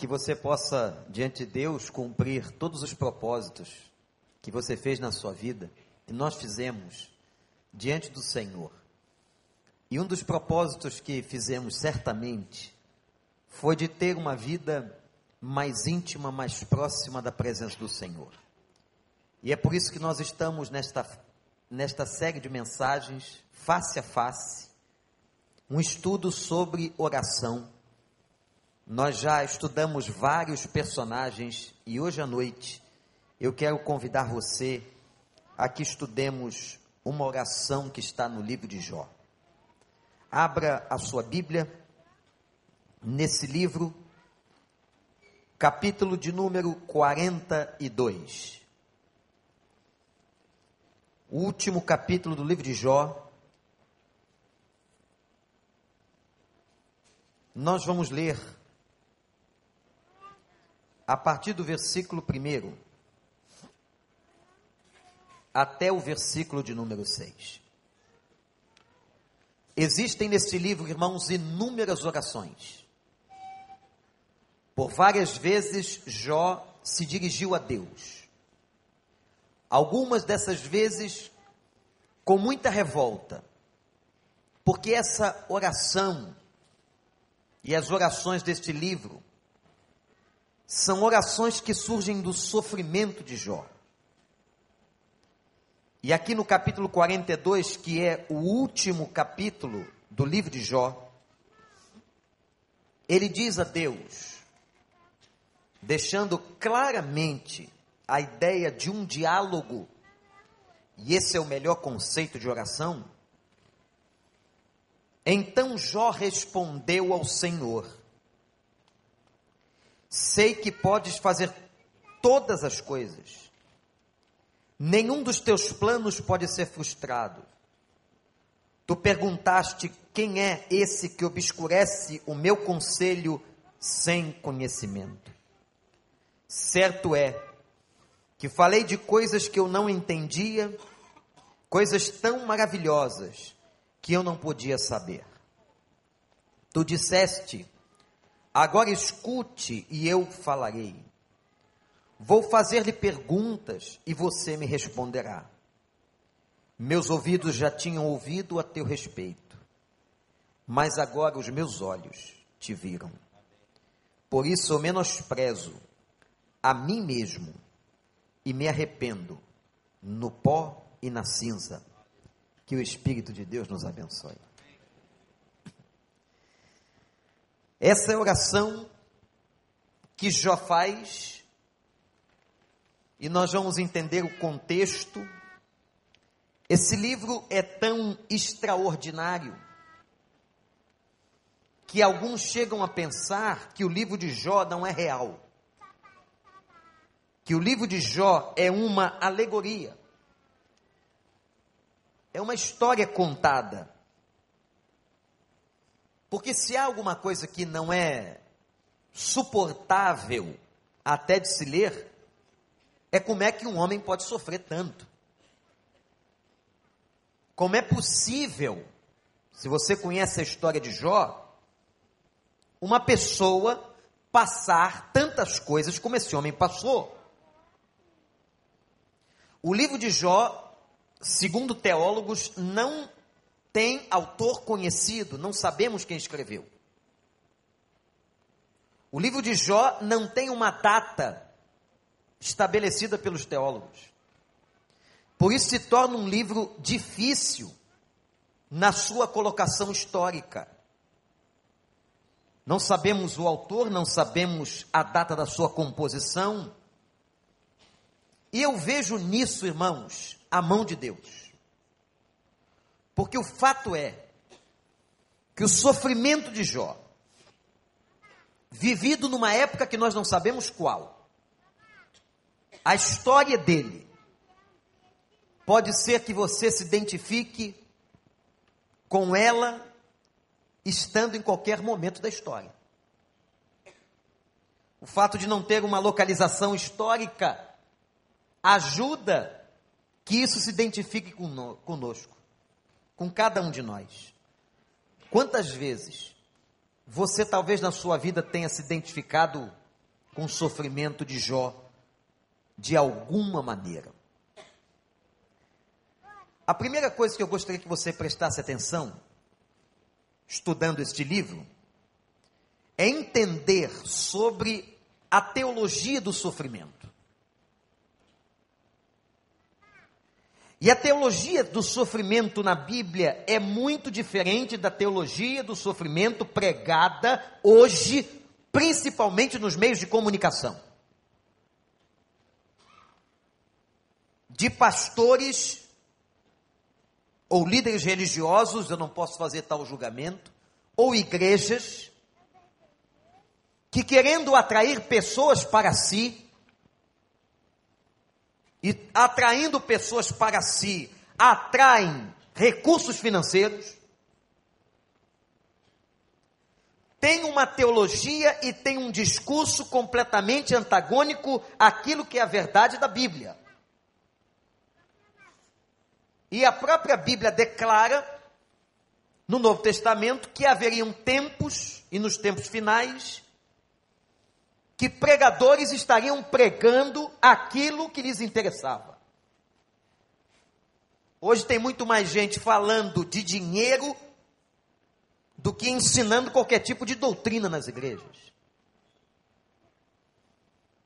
que você possa, diante de Deus, cumprir todos os propósitos que você fez na sua vida, e nós fizemos diante do Senhor. E um dos propósitos que fizemos certamente foi de ter uma vida mais íntima, mais próxima da presença do Senhor. E é por isso que nós estamos nesta, nesta série de mensagens, face a face, um estudo sobre oração nós já estudamos vários personagens e hoje à noite eu quero convidar você a que estudemos uma oração que está no livro de Jó. Abra a sua Bíblia nesse livro, capítulo de número 42. O último capítulo do livro de Jó. Nós vamos ler a partir do versículo 1 até o versículo de número 6. Existem nesse livro, irmãos, inúmeras orações. Por várias vezes Jó se dirigiu a Deus. Algumas dessas vezes com muita revolta, porque essa oração e as orações deste livro são orações que surgem do sofrimento de Jó. E aqui no capítulo 42, que é o último capítulo do livro de Jó, ele diz a Deus, deixando claramente a ideia de um diálogo, e esse é o melhor conceito de oração. Então Jó respondeu ao Senhor: Sei que podes fazer todas as coisas. Nenhum dos teus planos pode ser frustrado. Tu perguntaste quem é esse que obscurece o meu conselho sem conhecimento. Certo é que falei de coisas que eu não entendia, coisas tão maravilhosas que eu não podia saber. Tu disseste: Agora escute e eu falarei. Vou fazer-lhe perguntas e você me responderá. Meus ouvidos já tinham ouvido a teu respeito, mas agora os meus olhos te viram. Por isso eu menosprezo a mim mesmo e me arrependo no pó e na cinza. Que o Espírito de Deus nos abençoe. Essa é a oração que Jó faz, e nós vamos entender o contexto. Esse livro é tão extraordinário que alguns chegam a pensar que o livro de Jó não é real. Que o livro de Jó é uma alegoria. É uma história contada. Porque se há alguma coisa que não é suportável até de se ler, é como é que um homem pode sofrer tanto. Como é possível, se você conhece a história de Jó, uma pessoa passar tantas coisas como esse homem passou? O livro de Jó, segundo teólogos, não tem autor conhecido, não sabemos quem escreveu. O livro de Jó não tem uma data estabelecida pelos teólogos. Por isso se torna um livro difícil na sua colocação histórica. Não sabemos o autor, não sabemos a data da sua composição. E eu vejo nisso, irmãos, a mão de Deus. Porque o fato é que o sofrimento de Jó, vivido numa época que nós não sabemos qual, a história dele, pode ser que você se identifique com ela estando em qualquer momento da história. O fato de não ter uma localização histórica ajuda que isso se identifique conosco com cada um de nós. Quantas vezes você talvez na sua vida tenha se identificado com o sofrimento de Jó de alguma maneira. A primeira coisa que eu gostaria que você prestasse atenção, estudando este livro, é entender sobre a teologia do sofrimento. E a teologia do sofrimento na Bíblia é muito diferente da teologia do sofrimento pregada hoje, principalmente nos meios de comunicação. De pastores ou líderes religiosos, eu não posso fazer tal julgamento, ou igrejas, que querendo atrair pessoas para si, e atraindo pessoas para si, atraem recursos financeiros, tem uma teologia e tem um discurso completamente antagônico àquilo que é a verdade da Bíblia. E a própria Bíblia declara, no Novo Testamento, que haveriam tempos, e nos tempos finais, que pregadores estariam pregando aquilo que lhes interessava. Hoje tem muito mais gente falando de dinheiro do que ensinando qualquer tipo de doutrina nas igrejas.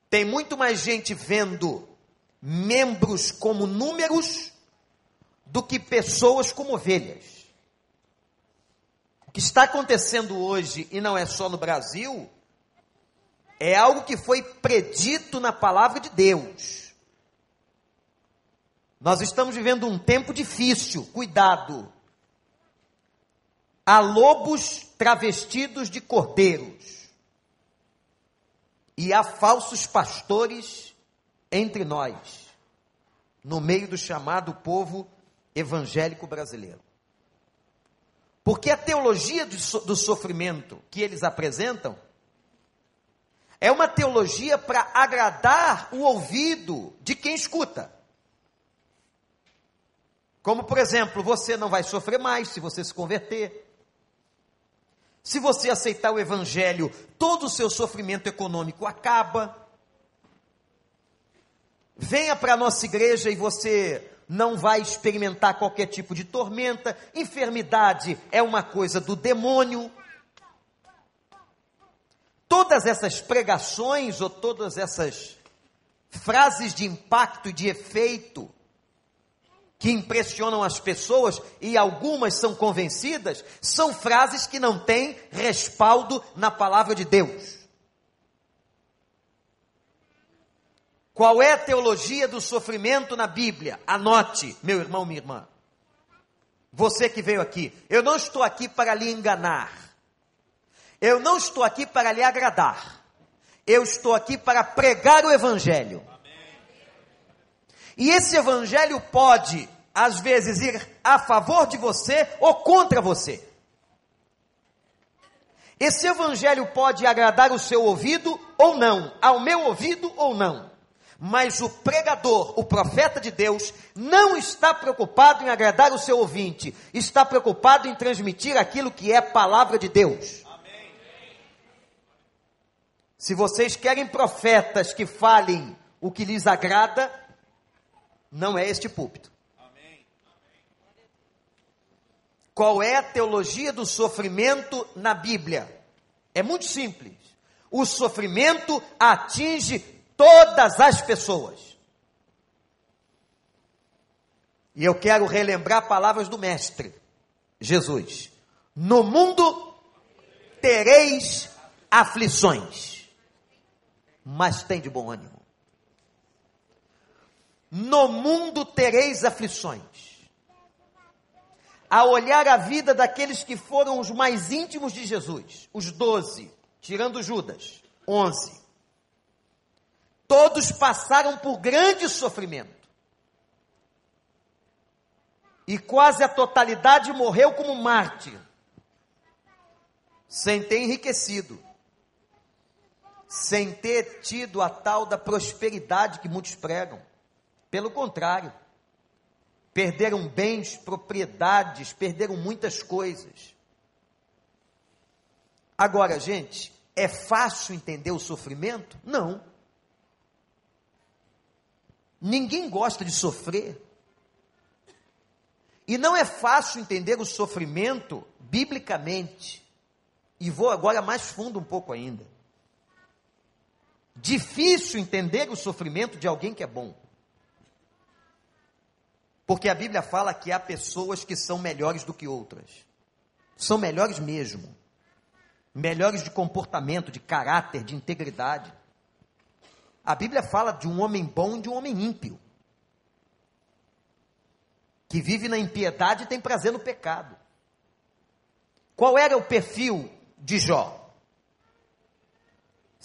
Tem muito mais gente vendo membros como números do que pessoas como ovelhas. O que está acontecendo hoje, e não é só no Brasil, é algo que foi predito na palavra de Deus. Nós estamos vivendo um tempo difícil, cuidado. Há lobos travestidos de cordeiros. E há falsos pastores entre nós, no meio do chamado povo evangélico brasileiro. Porque a teologia do sofrimento que eles apresentam é uma teologia para agradar o ouvido de quem escuta. Como, por exemplo, você não vai sofrer mais se você se converter. Se você aceitar o Evangelho, todo o seu sofrimento econômico acaba. Venha para a nossa igreja e você não vai experimentar qualquer tipo de tormenta. Enfermidade é uma coisa do demônio todas essas pregações ou todas essas frases de impacto e de efeito que impressionam as pessoas e algumas são convencidas, são frases que não têm respaldo na palavra de Deus. Qual é a teologia do sofrimento na Bíblia? Anote, meu irmão, minha irmã. Você que veio aqui, eu não estou aqui para lhe enganar. Eu não estou aqui para lhe agradar. Eu estou aqui para pregar o Evangelho. E esse Evangelho pode, às vezes, ir a favor de você ou contra você. Esse Evangelho pode agradar o seu ouvido ou não, ao meu ouvido ou não. Mas o pregador, o profeta de Deus, não está preocupado em agradar o seu ouvinte, está preocupado em transmitir aquilo que é palavra de Deus. Se vocês querem profetas que falem o que lhes agrada, não é este púlpito. Qual é a teologia do sofrimento na Bíblia? É muito simples. O sofrimento atinge todas as pessoas. E eu quero relembrar palavras do Mestre, Jesus. No mundo tereis aflições mas tem de bom ânimo. No mundo tereis aflições. A olhar a vida daqueles que foram os mais íntimos de Jesus, os doze, tirando Judas, onze. Todos passaram por grande sofrimento. E quase a totalidade morreu como mártir, sem ter enriquecido sem ter tido a tal da prosperidade que muitos pregam. Pelo contrário, perderam bens, propriedades, perderam muitas coisas. Agora, gente, É fácil entender o sofrimento? Não. Ninguém gosta de sofrer. E não é fácil entender o sofrimento biblicamente. E vou agora mais fundo um pouco ainda. Difícil entender o sofrimento de alguém que é bom. Porque a Bíblia fala que há pessoas que são melhores do que outras. São melhores mesmo. Melhores de comportamento, de caráter, de integridade. A Bíblia fala de um homem bom e de um homem ímpio. Que vive na impiedade e tem prazer no pecado. Qual era o perfil de Jó?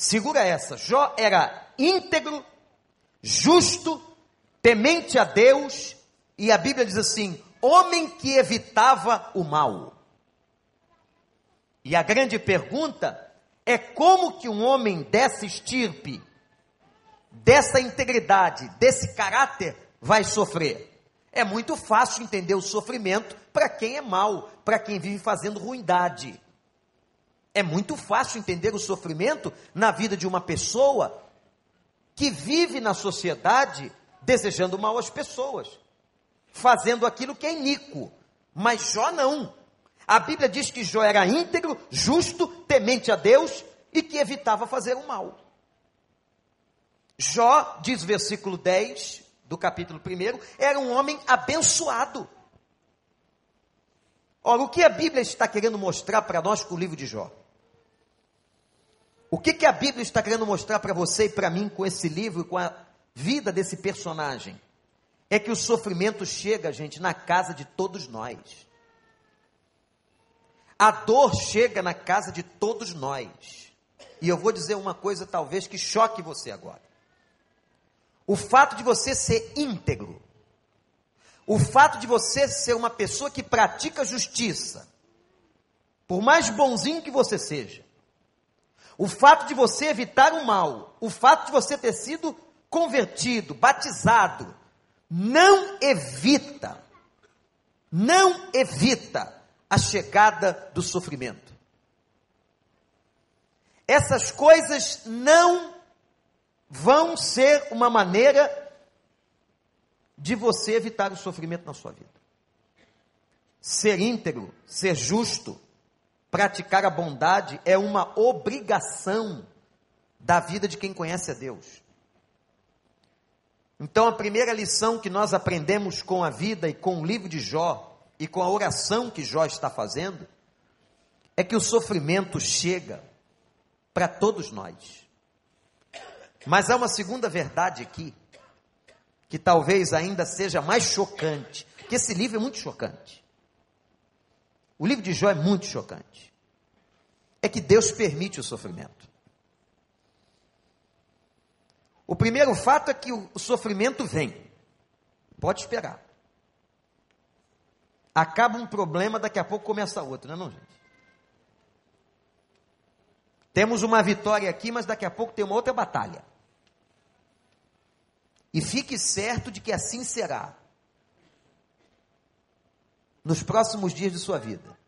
Segura essa. Jó era íntegro, justo, temente a Deus e a Bíblia diz assim: homem que evitava o mal. E a grande pergunta é como que um homem dessa estirpe, dessa integridade, desse caráter vai sofrer? É muito fácil entender o sofrimento para quem é mal, para quem vive fazendo ruindade. É muito fácil entender o sofrimento na vida de uma pessoa que vive na sociedade desejando mal às pessoas fazendo aquilo que é iníquo. Mas Jó não. A Bíblia diz que Jó era íntegro, justo, temente a Deus e que evitava fazer o mal. Jó, diz versículo 10 do capítulo 1, era um homem abençoado. Ora, o que a Bíblia está querendo mostrar para nós com o livro de Jó? O que, que a Bíblia está querendo mostrar para você e para mim com esse livro, com a vida desse personagem? é que o sofrimento chega, gente, na casa de todos nós. A dor chega na casa de todos nós. E eu vou dizer uma coisa talvez que choque você agora. O fato de você ser íntegro, o fato de você ser uma pessoa que pratica justiça, por mais bonzinho que você seja, o fato de você evitar o mal, o fato de você ter sido convertido, batizado, não evita, não evita a chegada do sofrimento. Essas coisas não vão ser uma maneira de você evitar o sofrimento na sua vida. Ser íntegro, ser justo, praticar a bondade é uma obrigação da vida de quem conhece a Deus. Então, a primeira lição que nós aprendemos com a vida e com o livro de Jó e com a oração que Jó está fazendo é que o sofrimento chega para todos nós. Mas há uma segunda verdade aqui, que talvez ainda seja mais chocante, que esse livro é muito chocante. O livro de Jó é muito chocante. É que Deus permite o sofrimento. O primeiro fato é que o sofrimento vem. Pode esperar. Acaba um problema, daqui a pouco começa outro, não é não, gente? Temos uma vitória aqui, mas daqui a pouco tem uma outra batalha. E fique certo de que assim será. Nos próximos dias de sua vida.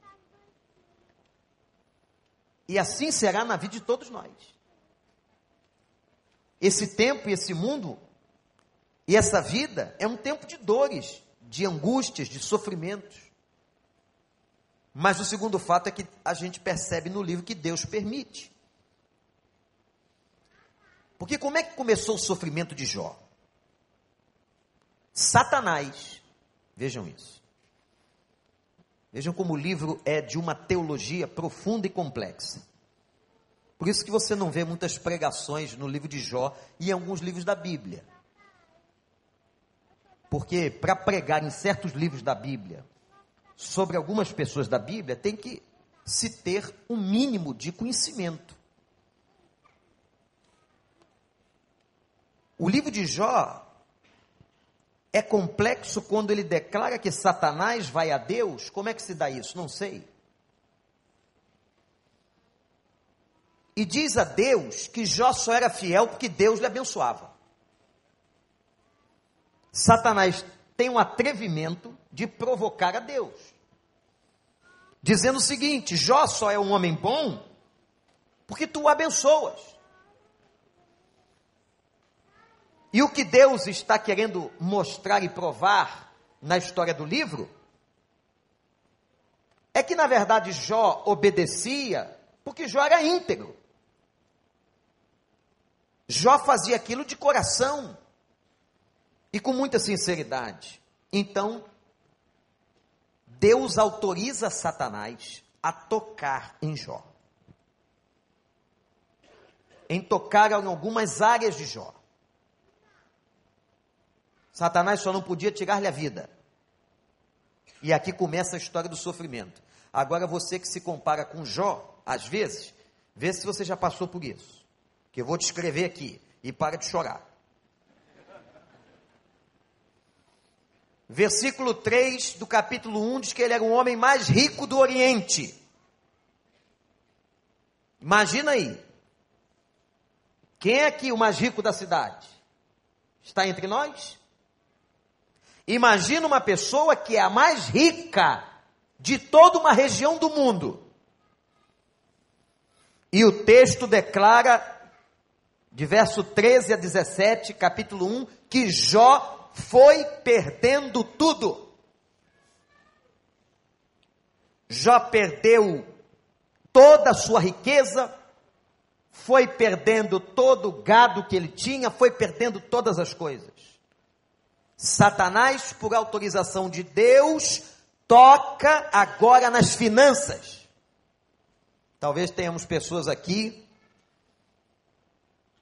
E assim será na vida de todos nós. Esse tempo e esse mundo e essa vida é um tempo de dores, de angústias, de sofrimentos. Mas o segundo fato é que a gente percebe no livro que Deus permite. Porque como é que começou o sofrimento de Jó? Satanás, vejam isso. Vejam como o livro é de uma teologia profunda e complexa. Por isso que você não vê muitas pregações no livro de Jó e em alguns livros da Bíblia. Porque para pregar em certos livros da Bíblia sobre algumas pessoas da Bíblia, tem que se ter um mínimo de conhecimento. O livro de Jó é complexo quando ele declara que Satanás vai a Deus. Como é que se dá isso? Não sei. e diz a Deus que Jó só era fiel porque Deus lhe abençoava. Satanás tem um atrevimento de provocar a Deus, dizendo o seguinte: Jó só é um homem bom porque tu o abençoas. E o que Deus está querendo mostrar e provar na história do livro é que, na verdade, Jó obedecia porque Jó era íntegro. Jó fazia aquilo de coração e com muita sinceridade. Então, Deus autoriza Satanás a tocar em Jó. Em tocar em algumas áreas de Jó. Satanás só não podia tirar-lhe a vida. E aqui começa a história do sofrimento. Agora você que se compara com Jó, às vezes, vê se você já passou por isso. Que eu vou te escrever aqui e para de chorar. Versículo 3 do capítulo 1 diz que ele era o homem mais rico do Oriente. Imagina aí. Quem é aqui o mais rico da cidade? Está entre nós? Imagina uma pessoa que é a mais rica de toda uma região do mundo. E o texto declara, de verso 13 a 17, capítulo 1, que Jó foi perdendo tudo. Jó perdeu toda a sua riqueza, foi perdendo todo o gado que ele tinha, foi perdendo todas as coisas. Satanás, por autorização de Deus, toca agora nas finanças. Talvez tenhamos pessoas aqui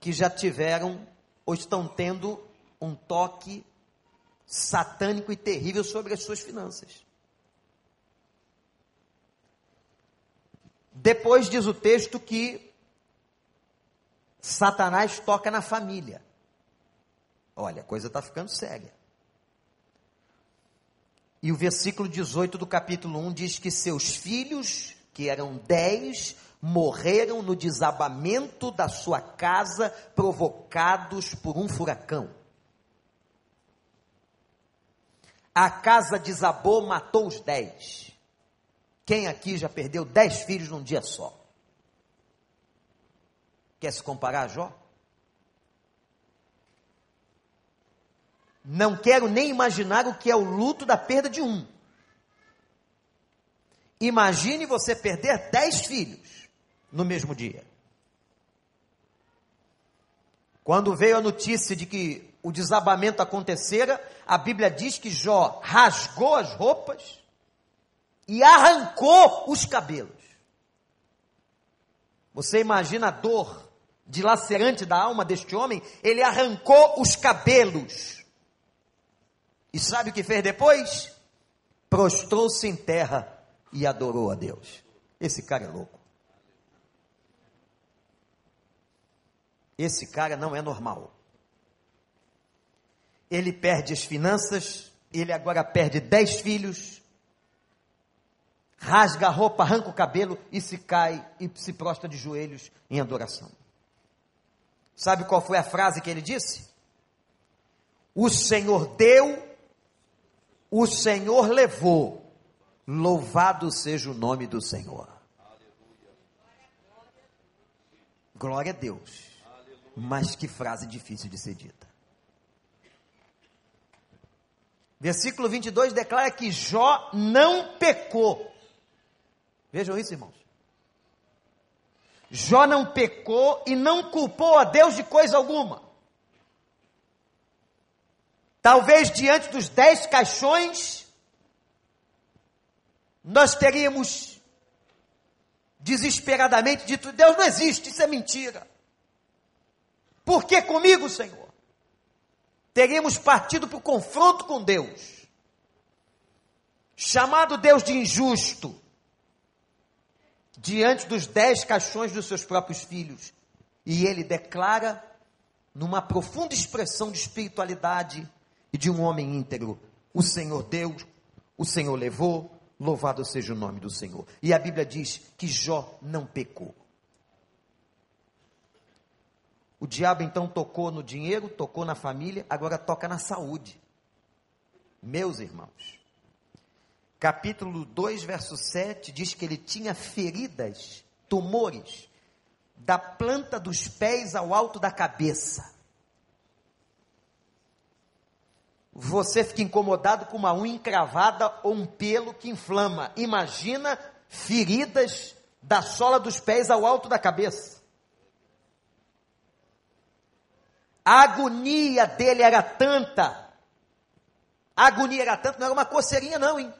que já tiveram ou estão tendo um toque satânico e terrível sobre as suas finanças. Depois diz o texto que Satanás toca na família. Olha, a coisa está ficando séria. E o versículo 18 do capítulo 1 diz que seus filhos, que eram dez, morreram no desabamento da sua casa, provocados por um furacão. A casa desabou, matou os dez. Quem aqui já perdeu dez filhos num dia só? Quer se comparar a Jó? Não quero nem imaginar o que é o luto da perda de um. Imagine você perder dez filhos no mesmo dia. Quando veio a notícia de que o desabamento acontecera, a Bíblia diz que Jó rasgou as roupas e arrancou os cabelos. Você imagina a dor dilacerante da alma deste homem? Ele arrancou os cabelos e sabe o que fez depois? Prostrou-se em terra e adorou a Deus. Esse cara é louco. Esse cara não é normal. Ele perde as finanças, ele agora perde dez filhos, rasga a roupa, arranca o cabelo e se cai e se prostra de joelhos em adoração. Sabe qual foi a frase que ele disse? O Senhor deu o Senhor levou. Louvado seja o nome do Senhor. Glória a Deus. Mas que frase difícil de ser dita. Versículo 22 declara que Jó não pecou. Vejam isso, irmãos. Jó não pecou e não culpou a Deus de coisa alguma. Talvez diante dos dez caixões, nós teríamos desesperadamente dito: Deus não existe, isso é mentira. Por que comigo, Senhor? Teríamos partido para o confronto com Deus, chamado Deus de injusto, diante dos dez caixões dos seus próprios filhos. E ele declara, numa profunda expressão de espiritualidade, e de um homem íntegro. O Senhor deu, o Senhor levou, louvado seja o nome do Senhor. E a Bíblia diz que Jó não pecou. O diabo então tocou no dinheiro, tocou na família, agora toca na saúde. Meus irmãos, capítulo 2, verso 7 diz que ele tinha feridas, tumores, da planta dos pés ao alto da cabeça. Você fica incomodado com uma unha encravada ou um pelo que inflama. Imagina feridas da sola dos pés ao alto da cabeça. A agonia dele era tanta. A agonia era tanta, não era uma coceirinha, não, hein?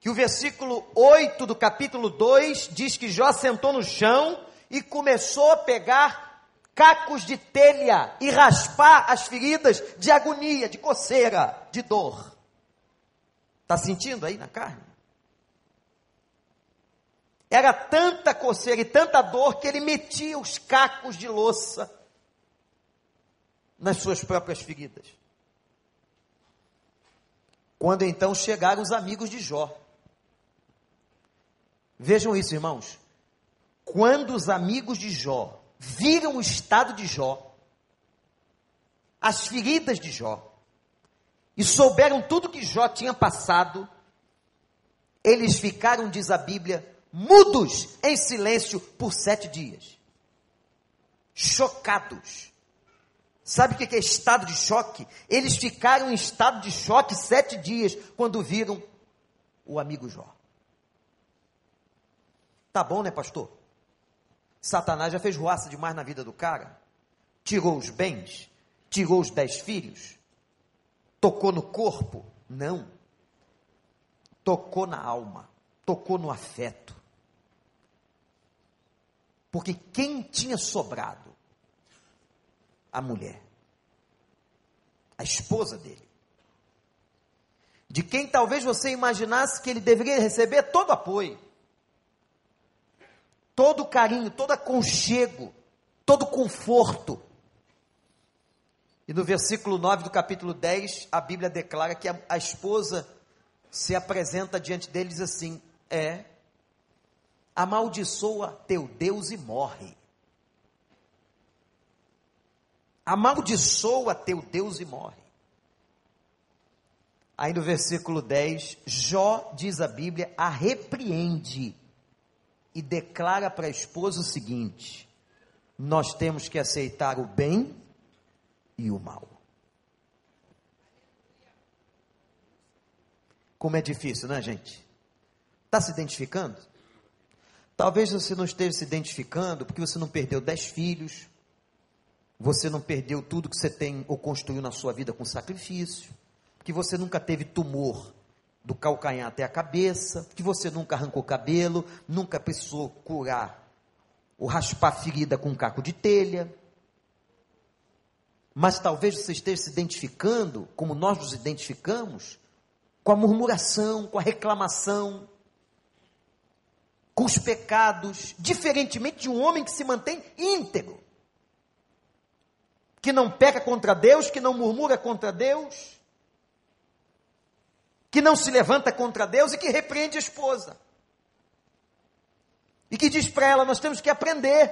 Que o versículo 8 do capítulo 2 diz que Jó sentou no chão e começou a pegar cacos de telha e raspar as feridas de agonia, de coceira, de dor. Está sentindo aí na carne? Era tanta coceira e tanta dor que ele metia os cacos de louça nas suas próprias feridas. Quando então chegaram os amigos de Jó. Vejam isso, irmãos. Quando os amigos de Jó viram o estado de Jó, as feridas de Jó, e souberam tudo que Jó tinha passado, eles ficaram, diz a Bíblia, mudos em silêncio por sete dias. Chocados. Sabe o que é estado de choque? Eles ficaram em estado de choque sete dias quando viram o amigo Jó. Tá bom, né, pastor? Satanás já fez ruaça demais na vida do cara. Tirou os bens, tirou os dez filhos, tocou no corpo. Não. Tocou na alma, tocou no afeto. Porque quem tinha sobrado? A mulher. A esposa dele. De quem talvez você imaginasse que ele deveria receber todo apoio, todo carinho, todo aconchego, todo conforto. E no versículo 9 do capítulo 10, a Bíblia declara que a, a esposa se apresenta diante deles assim: É, amaldiçoa teu Deus e morre. Amaldiçoa teu Deus e morre. Aí no versículo 10, Jó, diz a Bíblia, a repreende e declara para a esposa o seguinte: nós temos que aceitar o bem e o mal. Como é difícil, né, gente? Está se identificando? Talvez você não esteja se identificando porque você não perdeu dez filhos, você não perdeu tudo que você tem ou construiu na sua vida com sacrifício, que você nunca teve tumor do calcanhar até a cabeça, que você nunca arrancou cabelo, nunca precisou curar ou raspar ferida com um caco de telha. Mas talvez você esteja se identificando, como nós nos identificamos, com a murmuração, com a reclamação, com os pecados, diferentemente de um homem que se mantém íntegro, que não peca contra Deus, que não murmura contra Deus, que não se levanta contra Deus e que repreende a esposa. E que diz para ela: nós temos que aprender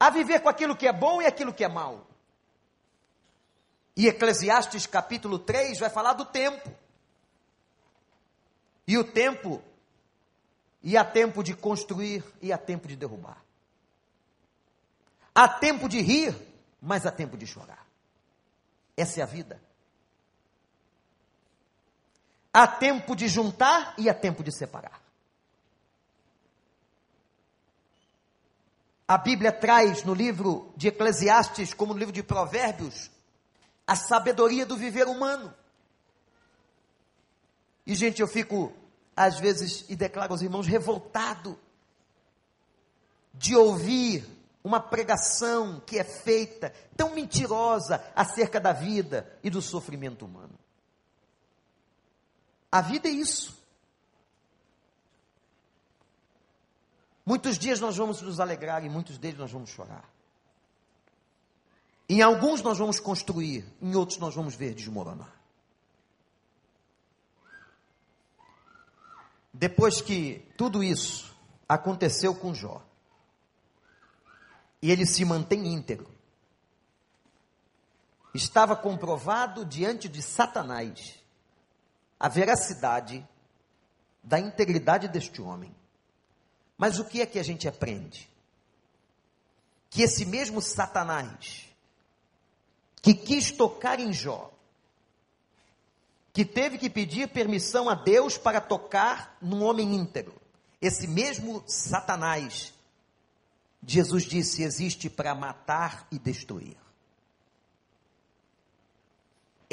a viver com aquilo que é bom e aquilo que é mal. E Eclesiastes capítulo 3 vai falar do tempo. E o tempo, e há tempo de construir e há tempo de derrubar. Há tempo de rir, mas há tempo de chorar. Essa é a vida. Há tempo de juntar e há tempo de separar. A Bíblia traz no livro de Eclesiastes, como no livro de Provérbios, a sabedoria do viver humano. E, gente, eu fico, às vezes, e declaro aos irmãos, revoltado de ouvir uma pregação que é feita tão mentirosa acerca da vida e do sofrimento humano. A vida é isso. Muitos dias nós vamos nos alegrar e muitos deles nós vamos chorar. Em alguns nós vamos construir, em outros nós vamos ver desmoronar. Depois que tudo isso aconteceu com Jó, e ele se mantém íntegro, estava comprovado diante de Satanás a veracidade da integridade deste homem. Mas o que é que a gente aprende? Que esse mesmo Satanás, que quis tocar em Jó, que teve que pedir permissão a Deus para tocar num homem íntegro, esse mesmo Satanás, Jesus disse, existe para matar e destruir.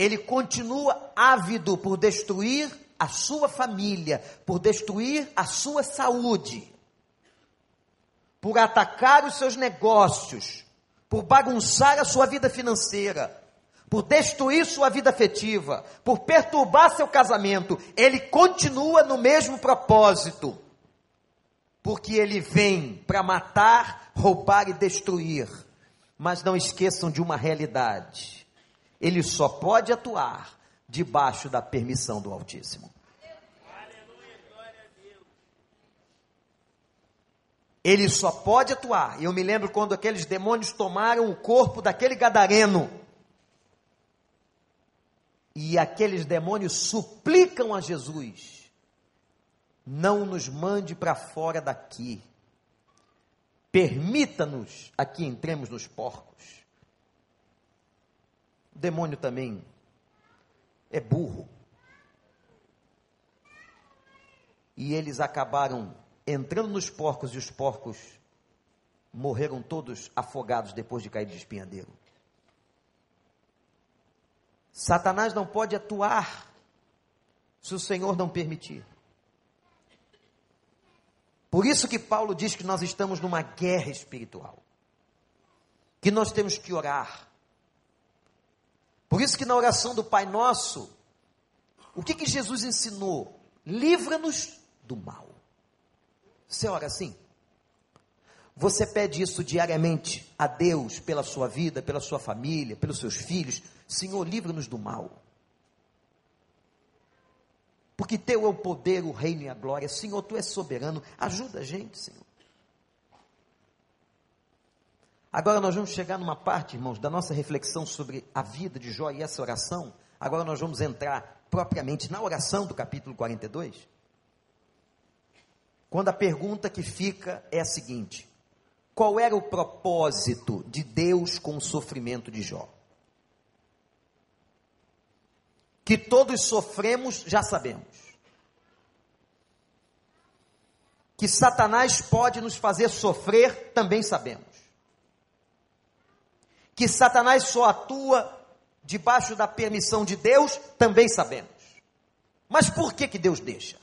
Ele continua ávido por destruir a sua família, por destruir a sua saúde, por atacar os seus negócios, por bagunçar a sua vida financeira, por destruir sua vida afetiva, por perturbar seu casamento. Ele continua no mesmo propósito porque ele vem para matar, roubar e destruir. Mas não esqueçam de uma realidade: ele só pode atuar debaixo da permissão do Altíssimo. Ele só pode atuar. Eu me lembro quando aqueles demônios tomaram o corpo daquele gadareno. E aqueles demônios suplicam a Jesus não nos mande para fora daqui. Permita-nos aqui entremos nos porcos. O demônio também é burro. E eles acabaram entrando nos porcos e os porcos morreram todos afogados depois de cair de espinhadeiro. Satanás não pode atuar se o Senhor não permitir. Por isso que Paulo diz que nós estamos numa guerra espiritual. Que nós temos que orar. Por isso que na oração do Pai Nosso, o que que Jesus ensinou? Livra-nos do mal. Você ora assim? Você pede isso diariamente a Deus pela sua vida, pela sua família, pelos seus filhos. Senhor, livra-nos do mal porque teu é o poder, o reino e a glória. Senhor, tu és soberano, ajuda a gente, Senhor. Agora nós vamos chegar numa parte, irmãos, da nossa reflexão sobre a vida de Jó e essa oração. Agora nós vamos entrar propriamente na oração do capítulo 42. Quando a pergunta que fica é a seguinte: qual era o propósito de Deus com o sofrimento de Jó? que todos sofremos, já sabemos. Que Satanás pode nos fazer sofrer, também sabemos. Que Satanás só atua debaixo da permissão de Deus, também sabemos. Mas por que que Deus deixa?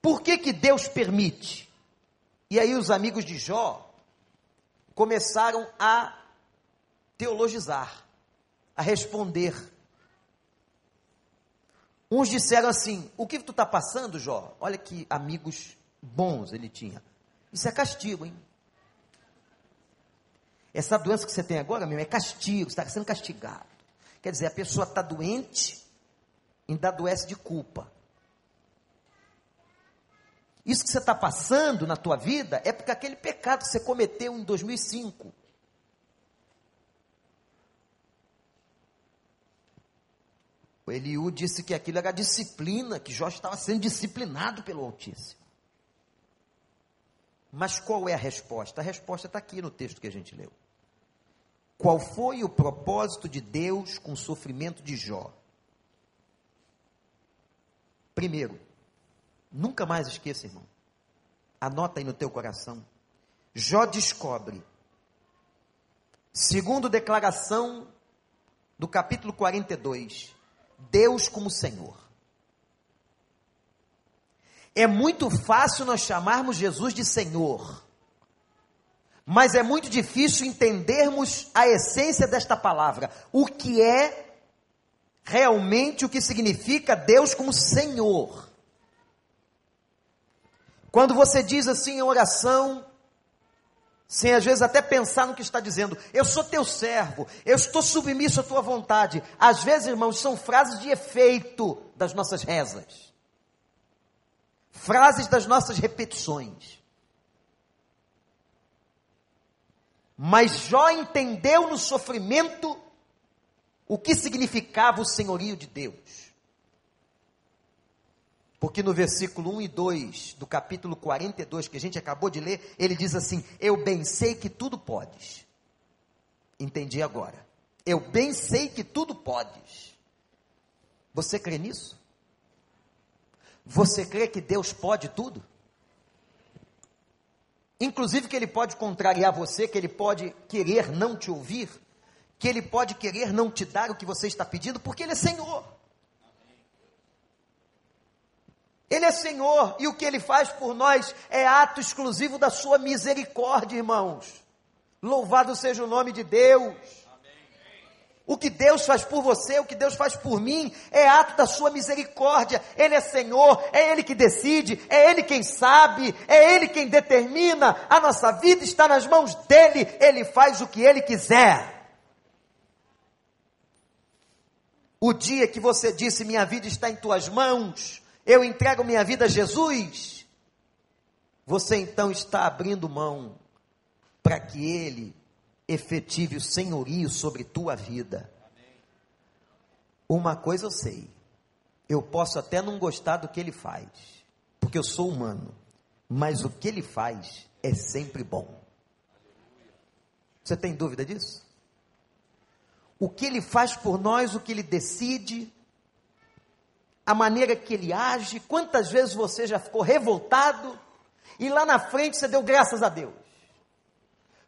Por que que Deus permite? E aí os amigos de Jó começaram a teologizar a responder. Uns disseram assim: O que tu está passando, Jó? Olha que amigos bons ele tinha. Isso é castigo, hein? Essa doença que você tem agora, meu, é castigo, você está sendo castigado. Quer dizer, a pessoa está doente, ainda adoece de culpa. Isso que você está passando na tua vida é porque aquele pecado que você cometeu em 2005 O Eliú disse que aquilo era disciplina, que Jó estava sendo disciplinado pelo Altíssimo. Mas qual é a resposta? A resposta está aqui no texto que a gente leu. Qual foi o propósito de Deus com o sofrimento de Jó? Primeiro, nunca mais esqueça, irmão. Anota aí no teu coração. Jó descobre, segundo declaração do capítulo 42, Deus como Senhor. É muito fácil nós chamarmos Jesus de Senhor, mas é muito difícil entendermos a essência desta palavra, o que é realmente o que significa Deus como Senhor. Quando você diz assim em oração, sem às vezes até pensar no que está dizendo. Eu sou teu servo, eu estou submisso à tua vontade. Às vezes, irmãos, são frases de efeito das nossas rezas, frases das nossas repetições. Mas Jó entendeu no sofrimento o que significava o senhorio de Deus. Porque no versículo 1 e 2 do capítulo 42, que a gente acabou de ler, ele diz assim: Eu bem sei que tudo podes. Entendi agora. Eu bem sei que tudo podes. Você crê nisso? Você crê que Deus pode tudo? Inclusive que Ele pode contrariar você, que Ele pode querer não te ouvir, que Ele pode querer não te dar o que você está pedindo, porque Ele é Senhor. Ele é Senhor e o que Ele faz por nós é ato exclusivo da Sua misericórdia, irmãos. Louvado seja o nome de Deus. O que Deus faz por você, o que Deus faz por mim, é ato da sua misericórdia. Ele é Senhor, é Ele que decide, é Ele quem sabe, é Ele quem determina. A nossa vida está nas mãos dEle, Ele faz o que Ele quiser. O dia que você disse: Minha vida está em tuas mãos, eu entrego minha vida a Jesus, você então está abrindo mão para que Ele efetive o senhorio sobre tua vida. Uma coisa eu sei, eu posso até não gostar do que Ele faz, porque eu sou humano, mas o que Ele faz é sempre bom. Você tem dúvida disso? O que Ele faz por nós, o que Ele decide, a maneira que Ele age, quantas vezes você já ficou revoltado e lá na frente você deu graças a Deus.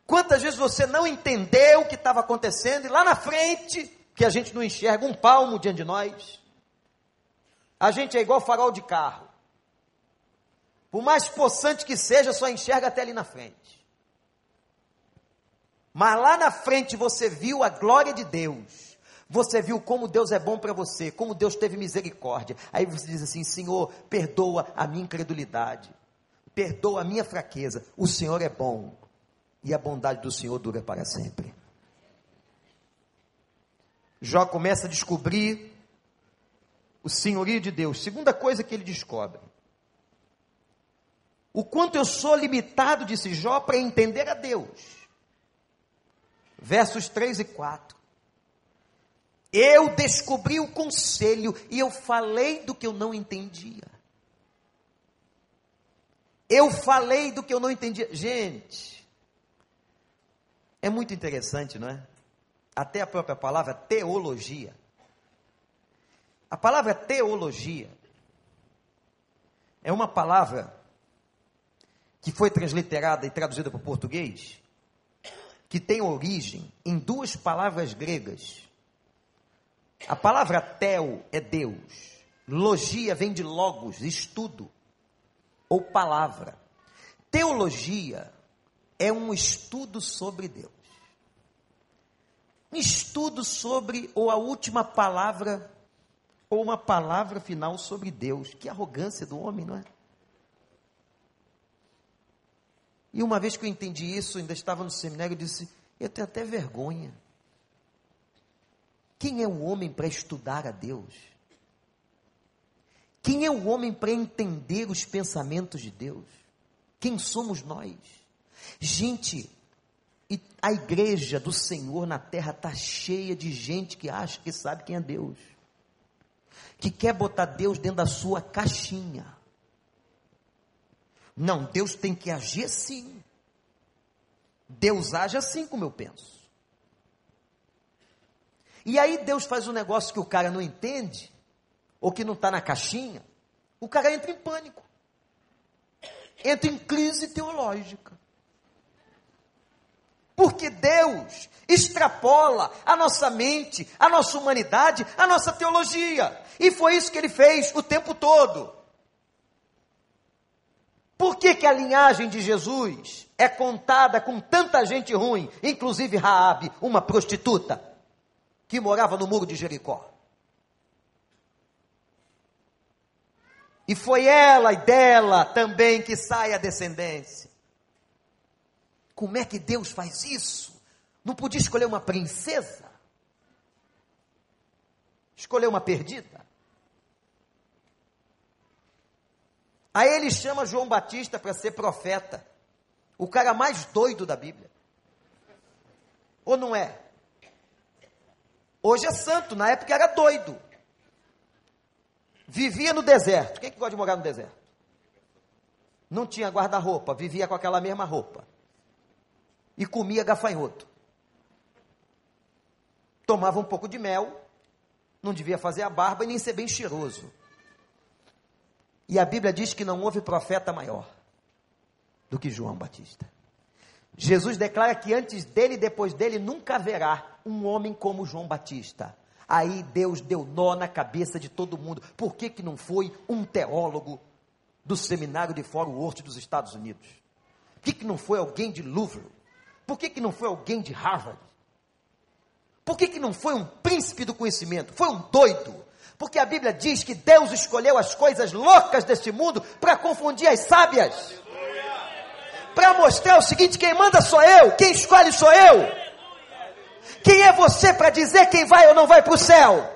Quantas vezes você não entendeu o que estava acontecendo e lá na frente, que a gente não enxerga um palmo diante de nós, a gente é igual farol de carro. Por mais possante que seja, só enxerga até ali na frente. Mas lá na frente você viu a glória de Deus. Você viu como Deus é bom para você, como Deus teve misericórdia. Aí você diz assim: Senhor, perdoa a minha incredulidade, perdoa a minha fraqueza. O Senhor é bom e a bondade do Senhor dura para sempre. Jó começa a descobrir o senhorio de Deus. Segunda coisa que ele descobre: o quanto eu sou limitado, disse Jó, para entender a Deus. Versos 3 e 4. Eu descobri o conselho e eu falei do que eu não entendia. Eu falei do que eu não entendia. Gente, é muito interessante, não é? Até a própria palavra teologia. A palavra teologia é uma palavra que foi transliterada e traduzida para o português, que tem origem em duas palavras gregas. A palavra teo é Deus, logia vem de logos, estudo ou palavra. Teologia é um estudo sobre Deus estudo sobre, ou a última palavra, ou uma palavra final sobre Deus. Que arrogância do homem, não é? E uma vez que eu entendi isso, ainda estava no seminário, eu disse: eu tenho até vergonha. Quem é o homem para estudar a Deus? Quem é o homem para entender os pensamentos de Deus? Quem somos nós? Gente, e a igreja do Senhor na terra está cheia de gente que acha que sabe quem é Deus, que quer botar Deus dentro da sua caixinha. Não, Deus tem que agir assim. Deus age assim como eu penso. E aí Deus faz um negócio que o cara não entende, ou que não está na caixinha, o cara entra em pânico, entra em crise teológica. Porque Deus extrapola a nossa mente, a nossa humanidade, a nossa teologia. E foi isso que ele fez o tempo todo. Por que, que a linhagem de Jesus é contada com tanta gente ruim, inclusive Raabe, uma prostituta, que morava no muro de Jericó? E foi ela e dela também que sai a descendência. Como é que Deus faz isso? Não podia escolher uma princesa? Escolher uma perdida? Aí ele chama João Batista para ser profeta. O cara mais doido da Bíblia. Ou não é? Hoje é santo, na época era doido. vivia no deserto. Quem que gosta de morar no deserto? Não tinha guarda-roupa, vivia com aquela mesma roupa. E comia gafanhoto. Tomava um pouco de mel, não devia fazer a barba e nem ser bem cheiroso. E a Bíblia diz que não houve profeta maior do que João Batista. Jesus declara que antes dele e depois dele nunca haverá um homem como João Batista. Aí Deus deu nó na cabeça de todo mundo. Por que, que não foi um teólogo do seminário de Fort Worth dos Estados Unidos? Por que, que não foi alguém de Louvre? Por que, que não foi alguém de Harvard? Por que, que não foi um príncipe do conhecimento? Foi um doido. Porque a Bíblia diz que Deus escolheu as coisas loucas deste mundo para confundir as sábias. Para mostrar o seguinte: quem manda sou eu, quem escolhe sou eu. Quem é você para dizer quem vai ou não vai para o céu?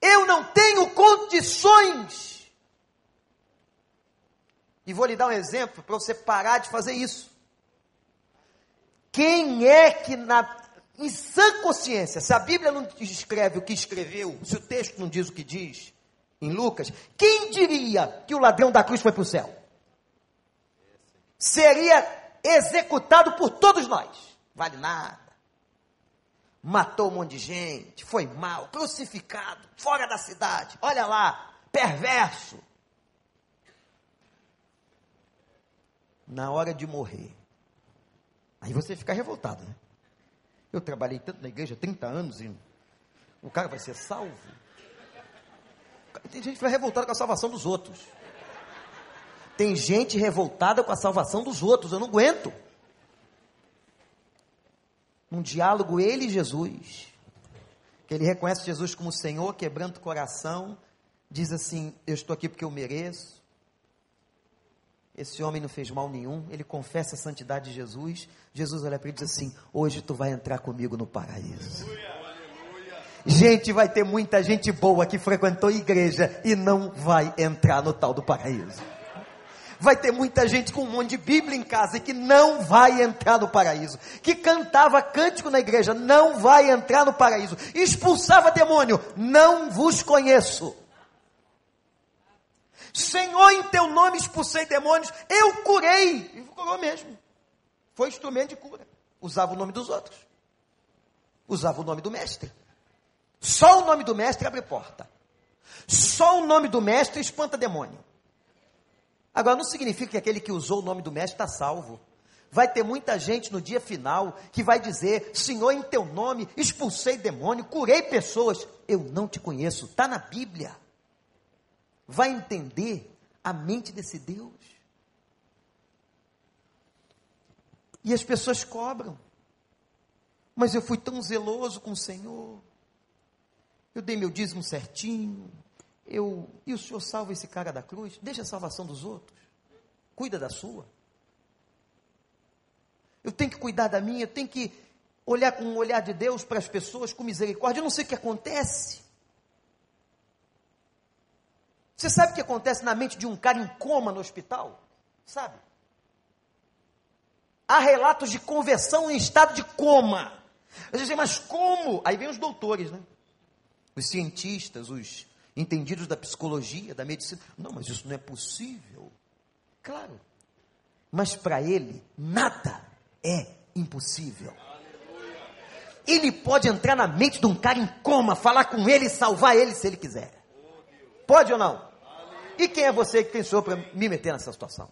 Eu não tenho condições. E vou lhe dar um exemplo para você parar de fazer isso. Quem é que na em sã consciência, se a Bíblia não escreve o que escreveu, se o texto não diz o que diz em Lucas, quem diria que o ladrão da cruz foi para o céu? Seria executado por todos nós. Vale nada. Matou um monte de gente, foi mal, crucificado, fora da cidade. Olha lá, perverso. Na hora de morrer, Aí você fica revoltado, né? Eu trabalhei tanto na igreja, 30 anos, e o cara vai ser salvo. Tem gente que vai revoltada com a salvação dos outros. Tem gente revoltada com a salvação dos outros, eu não aguento. Um diálogo ele e Jesus, que ele reconhece Jesus como Senhor, quebrando o coração, diz assim: Eu estou aqui porque eu mereço, esse homem não fez mal nenhum, ele confessa a santidade de Jesus. Jesus olha para ele e diz assim: Hoje tu vai entrar comigo no paraíso. Gente, vai ter muita gente boa que frequentou igreja e não vai entrar no tal do paraíso. Vai ter muita gente com um monte de Bíblia em casa e que não vai entrar no paraíso. Que cantava cântico na igreja, não vai entrar no paraíso. Expulsava demônio, não vos conheço. Senhor, em teu nome expulsei demônios, eu curei. E curou mesmo. Foi instrumento de cura. Usava o nome dos outros. Usava o nome do mestre. Só o nome do mestre abre porta. Só o nome do mestre espanta demônio. Agora, não significa que aquele que usou o nome do mestre está salvo. Vai ter muita gente no dia final que vai dizer: Senhor, em teu nome expulsei demônio, curei pessoas. Eu não te conheço. Está na Bíblia vai entender a mente desse Deus. E as pessoas cobram. Mas eu fui tão zeloso com o Senhor. Eu dei meu dízimo certinho. Eu, e o Senhor salva esse cara da cruz? Deixa a salvação dos outros. Cuida da sua. Eu tenho que cuidar da minha, eu tenho que olhar com o olhar de Deus para as pessoas com misericórdia. Eu não sei o que acontece. Você sabe o que acontece na mente de um cara em coma no hospital? Sabe? Há relatos de conversão em estado de coma. Você diz, mas como? Aí vem os doutores, né? Os cientistas, os entendidos da psicologia, da medicina. Não, mas isso não é possível. Claro. Mas para ele, nada é impossível. Ele pode entrar na mente de um cara em coma, falar com ele e salvar ele se ele quiser. Pode ou não? E quem é você que pensou para me meter nessa situação?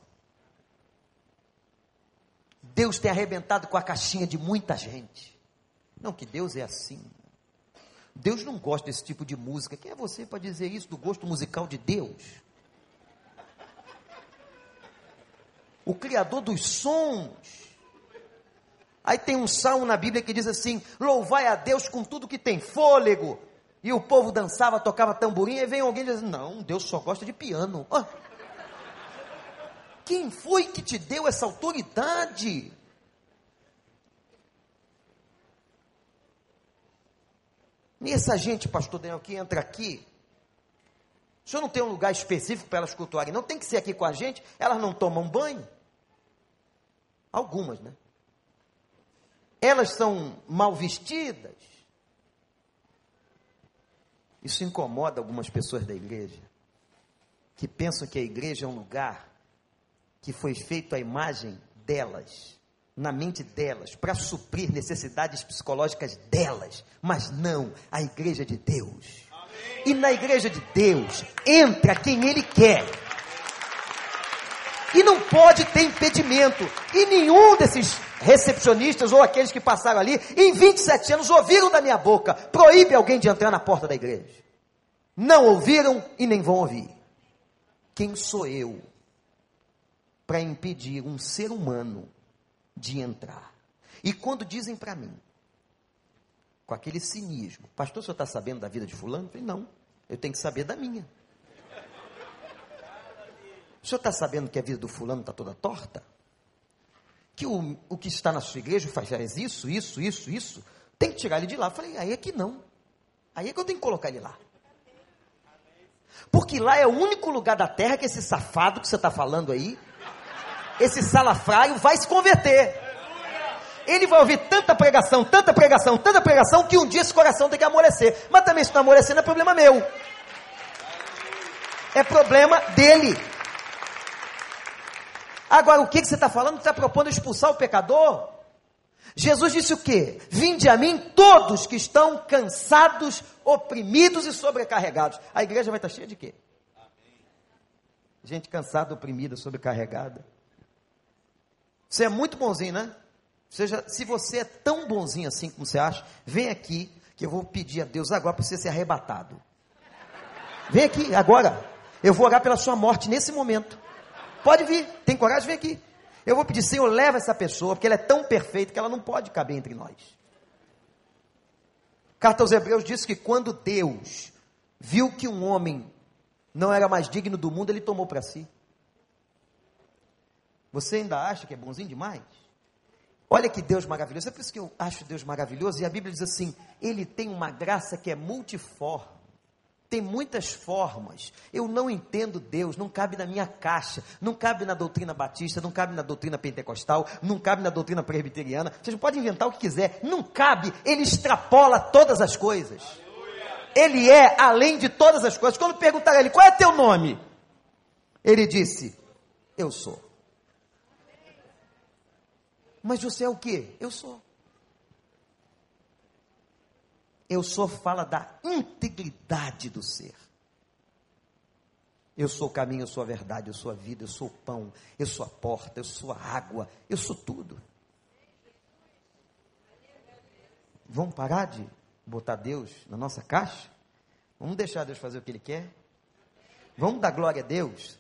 Deus tem arrebentado com a caixinha de muita gente. Não, que Deus é assim. Deus não gosta desse tipo de música. Quem é você para dizer isso do gosto musical de Deus? O Criador dos sons. Aí tem um salmo na Bíblia que diz assim: Louvai a Deus com tudo que tem fôlego, e o povo dançava, tocava tamborim, e vem alguém e diz: Não, Deus só gosta de piano. Ah, quem foi que te deu essa autoridade? E essa gente, pastor Daniel, que entra aqui, o senhor não tem um lugar específico para elas cultuarem, não tem que ser aqui com a gente, elas não tomam banho. Algumas, né? Elas são mal vestidas, Isso incomoda algumas pessoas da igreja, que pensam que a igreja é um lugar que foi feito à imagem delas, na mente delas, para suprir necessidades psicológicas delas, mas não a igreja de Deus. E na igreja de Deus entra quem Ele quer. E não pode ter impedimento. E nenhum desses recepcionistas ou aqueles que passaram ali, em 27 anos, ouviram da minha boca: proíbe alguém de entrar na porta da igreja. Não ouviram e nem vão ouvir. Quem sou eu para impedir um ser humano de entrar? E quando dizem para mim, com aquele cinismo. Pastor, o senhor está sabendo da vida de fulano? Eu falei, não, eu tenho que saber da minha. O senhor está sabendo que a vida do fulano está toda torta? Que o, o que está na sua igreja faz isso, isso, isso, isso. Tem que tirar ele de lá. Eu falei, aí é que não. Aí é que eu tenho que colocar ele lá. Porque lá é o único lugar da terra que esse safado que você está falando aí, esse salafraio, vai se converter ele vai ouvir tanta pregação, tanta pregação, tanta pregação, que um dia esse coração tem que amolecer. Mas também se não amolecer não é problema meu. É problema dele. Agora, o que, você está falando? Você está propondo expulsar o pecador? Jesus disse o quê? Vinde a mim todos que estão cansados, oprimidos e sobrecarregados. A igreja vai estar cheia de quê? Gente cansada, oprimida, sobrecarregada. Você é muito bonzinho, né? Seja, se você é tão bonzinho assim como você acha, vem aqui que eu vou pedir a Deus agora para você ser arrebatado. Vem aqui agora. Eu vou orar pela sua morte nesse momento. Pode vir. Tem coragem? Vem aqui. Eu vou pedir, Senhor, leva essa pessoa, porque ela é tão perfeita que ela não pode caber entre nós. Carta aos Hebreus diz que quando Deus viu que um homem não era mais digno do mundo, ele tomou para si. Você ainda acha que é bonzinho demais? Olha que Deus maravilhoso. É por isso que eu acho Deus maravilhoso. E a Bíblia diz assim: Ele tem uma graça que é multiforme. Tem muitas formas. Eu não entendo Deus, não cabe na minha caixa, não cabe na doutrina batista, não cabe na doutrina pentecostal, não cabe na doutrina presbiteriana. Vocês podem inventar o que quiser, não cabe. Ele extrapola todas as coisas. Ele é além de todas as coisas. Quando perguntaram a ele, qual é teu nome? Ele disse, eu sou. Mas você é o que? Eu sou. Eu sou fala da integridade do ser. Eu sou o caminho, eu sou a verdade, eu sou a vida, eu sou o pão, eu sou a porta, eu sou a água, eu sou tudo. Vamos parar de botar Deus na nossa caixa? Vamos deixar Deus fazer o que Ele quer? Vamos dar glória a Deus?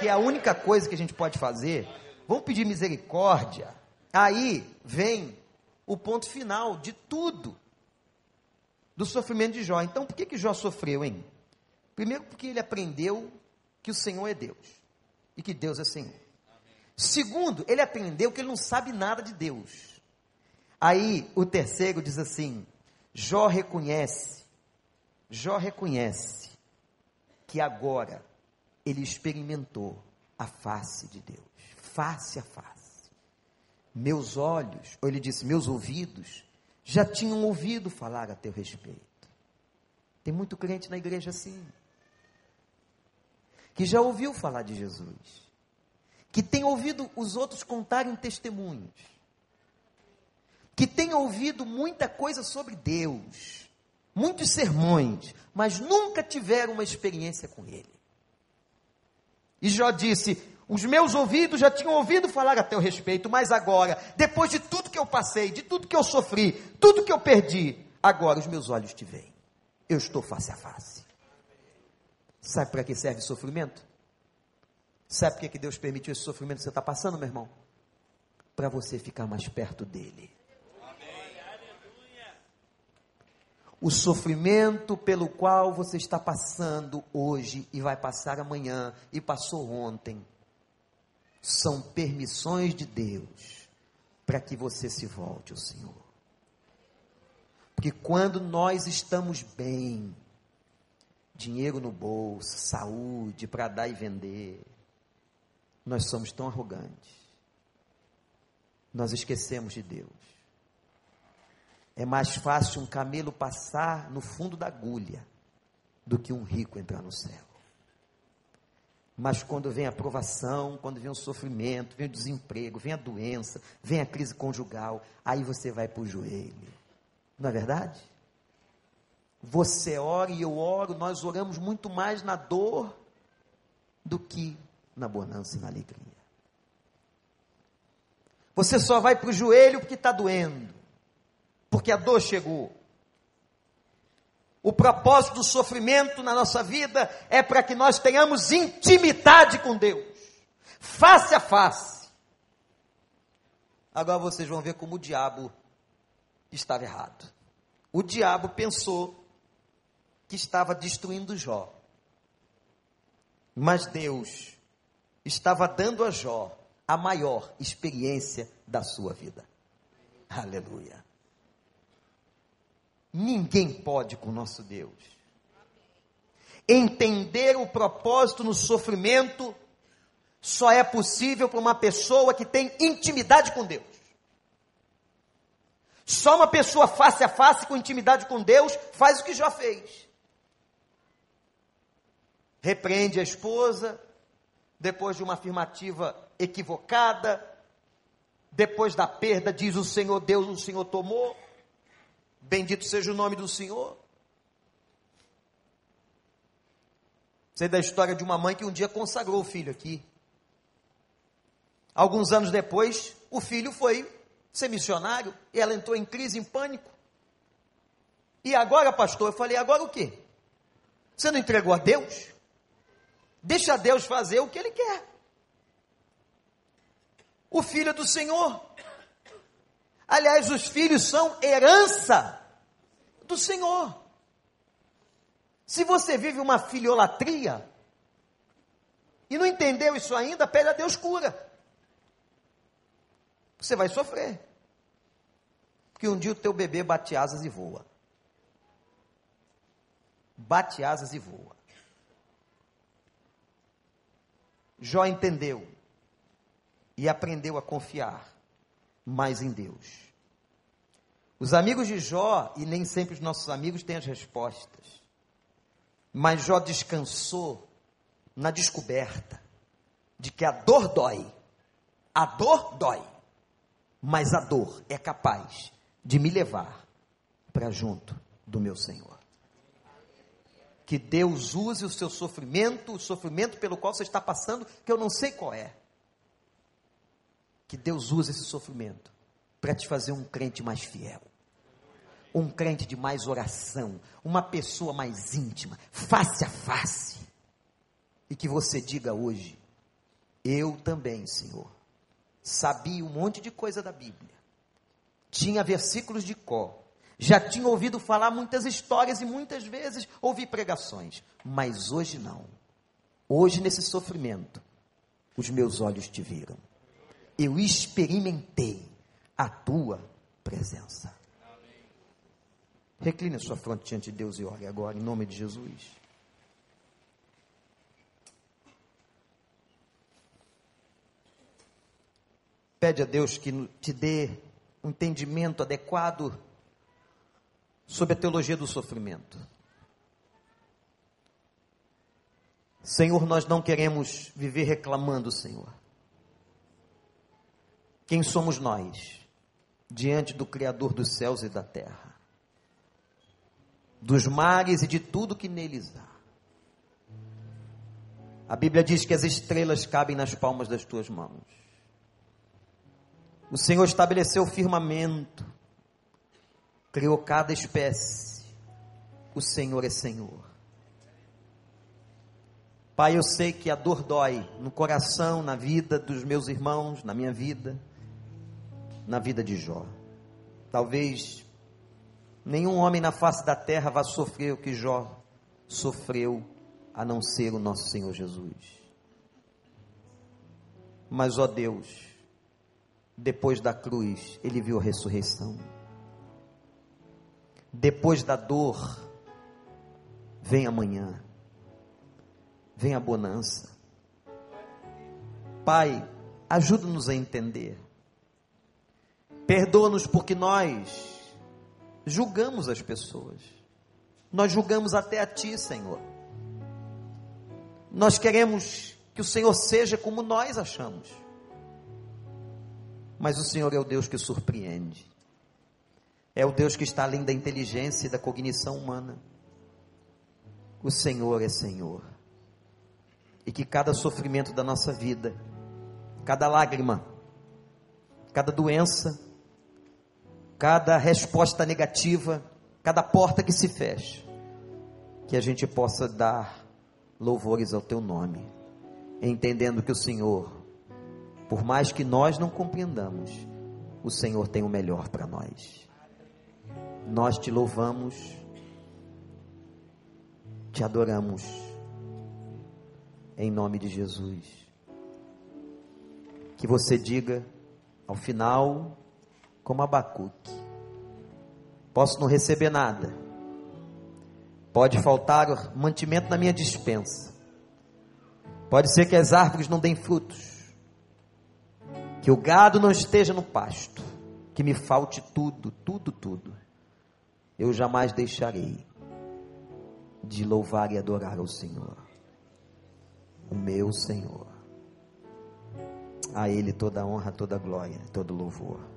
Que é a única coisa que a gente pode fazer. Vamos pedir misericórdia. Aí vem o ponto final de tudo do sofrimento de Jó. Então, por que, que Jó sofreu, hein? Primeiro, porque ele aprendeu que o Senhor é Deus e que Deus é Senhor. Segundo, ele aprendeu que ele não sabe nada de Deus. Aí, o terceiro diz assim: Jó reconhece, Jó reconhece que agora ele experimentou a face de Deus, face a face. Meus olhos, ou ele disse, meus ouvidos, já tinham ouvido falar a teu respeito. Tem muito crente na igreja assim, que já ouviu falar de Jesus, que tem ouvido os outros contarem testemunhos, que tem ouvido muita coisa sobre Deus, muitos sermões, mas nunca tiveram uma experiência com Ele. E Jó disse: os meus ouvidos já tinham ouvido falar a teu respeito, mas agora, depois de tudo que eu passei, de tudo que eu sofri, tudo que eu perdi, agora os meus olhos te veem. Eu estou face a face. Sabe para que serve sofrimento? Sabe por que, Deus permitiu esse sofrimento que você está passando, meu irmão? Para você ficar mais perto dele. O sofrimento pelo qual você está passando hoje e vai passar amanhã e passou ontem são permissões de Deus para que você se volte ao Senhor. Porque quando nós estamos bem, dinheiro no bolso, saúde para dar e vender, nós somos tão arrogantes. Nós esquecemos de Deus. É mais fácil um camelo passar no fundo da agulha do que um rico entrar no céu. Mas quando vem a provação, quando vem o sofrimento, vem o desemprego, vem a doença, vem a crise conjugal, aí você vai para o joelho. Não é verdade? Você ora e eu oro, nós oramos muito mais na dor do que na bonança e na alegria. Você só vai para o joelho porque está doendo, porque a dor chegou. O propósito do sofrimento na nossa vida é para que nós tenhamos intimidade com Deus, face a face. Agora vocês vão ver como o diabo estava errado. O diabo pensou que estava destruindo Jó. Mas Deus estava dando a Jó a maior experiência da sua vida. Aleluia. Ninguém pode com nosso Deus. Entender o propósito no sofrimento só é possível para uma pessoa que tem intimidade com Deus. Só uma pessoa face a face com intimidade com Deus faz o que já fez. Repreende a esposa, depois de uma afirmativa equivocada, depois da perda, diz o Senhor Deus, o Senhor tomou. Bendito seja o nome do Senhor. Sei da história de uma mãe que um dia consagrou o filho aqui. Alguns anos depois, o filho foi ser missionário e ela entrou em crise, em pânico. E agora, pastor, eu falei: agora o quê? Você não entregou a Deus? Deixa Deus fazer o que Ele quer. O filho do Senhor. Aliás, os filhos são herança do Senhor. Se você vive uma filiolatria e não entendeu isso ainda, pede a Deus cura. Você vai sofrer. Porque um dia o teu bebê bate asas e voa. Bate asas e voa. Jó entendeu e aprendeu a confiar mais em Deus. Os amigos de Jó, e nem sempre os nossos amigos têm as respostas, mas Jó descansou na descoberta de que a dor dói. A dor dói, mas a dor é capaz de me levar para junto do meu Senhor. Que Deus use o seu sofrimento, o sofrimento pelo qual você está passando, que eu não sei qual é. Que Deus use esse sofrimento para te fazer um crente mais fiel, um crente de mais oração, uma pessoa mais íntima, face a face. E que você diga hoje: Eu também, Senhor, sabia um monte de coisa da Bíblia, tinha versículos de cor, já tinha ouvido falar muitas histórias e muitas vezes ouvi pregações, mas hoje não. Hoje, nesse sofrimento, os meus olhos te viram. Eu experimentei a tua presença. Recline a sua fronte diante de Deus e ore agora, em nome de Jesus. Pede a Deus que te dê um entendimento adequado sobre a teologia do sofrimento. Senhor, nós não queremos viver reclamando, Senhor. Quem somos nós? diante do Criador dos céus e da terra, dos mares e de tudo que neles há. A Bíblia diz que as estrelas cabem nas palmas das tuas mãos. O Senhor estabeleceu o firmamento, criou cada espécie. O Senhor é Senhor. Pai, eu sei que a dor dói no coração, na vida dos meus irmãos, na minha vida na vida de Jó. Talvez nenhum homem na face da terra vá sofrer o que Jó sofreu, a não ser o nosso Senhor Jesus. Mas, ó Deus, depois da cruz, ele viu a ressurreição. Depois da dor, vem amanhã, vem a bonança. Pai, ajuda-nos a entender Perdoa-nos porque nós julgamos as pessoas. nós julgamos até a Ti, Senhor. Nós queremos que o Senhor seja como nós achamos. Mas o Senhor é o Deus que surpreende. É o Deus que está além da inteligência e da cognição humana. O Senhor é Senhor. E que cada sofrimento da nossa vida, cada lágrima, cada doença, cada resposta negativa, cada porta que se fecha, que a gente possa dar louvores ao teu nome, entendendo que o Senhor, por mais que nós não compreendamos, o Senhor tem o melhor para nós. Nós te louvamos, te adoramos, em nome de Jesus. Que você diga ao final como Abacuque. Posso não receber nada. Pode faltar mantimento na minha dispensa. Pode ser que as árvores não deem frutos. Que o gado não esteja no pasto. Que me falte tudo, tudo, tudo. Eu jamais deixarei de louvar e adorar ao Senhor. O meu Senhor. A Ele toda a honra, toda a glória, todo louvor.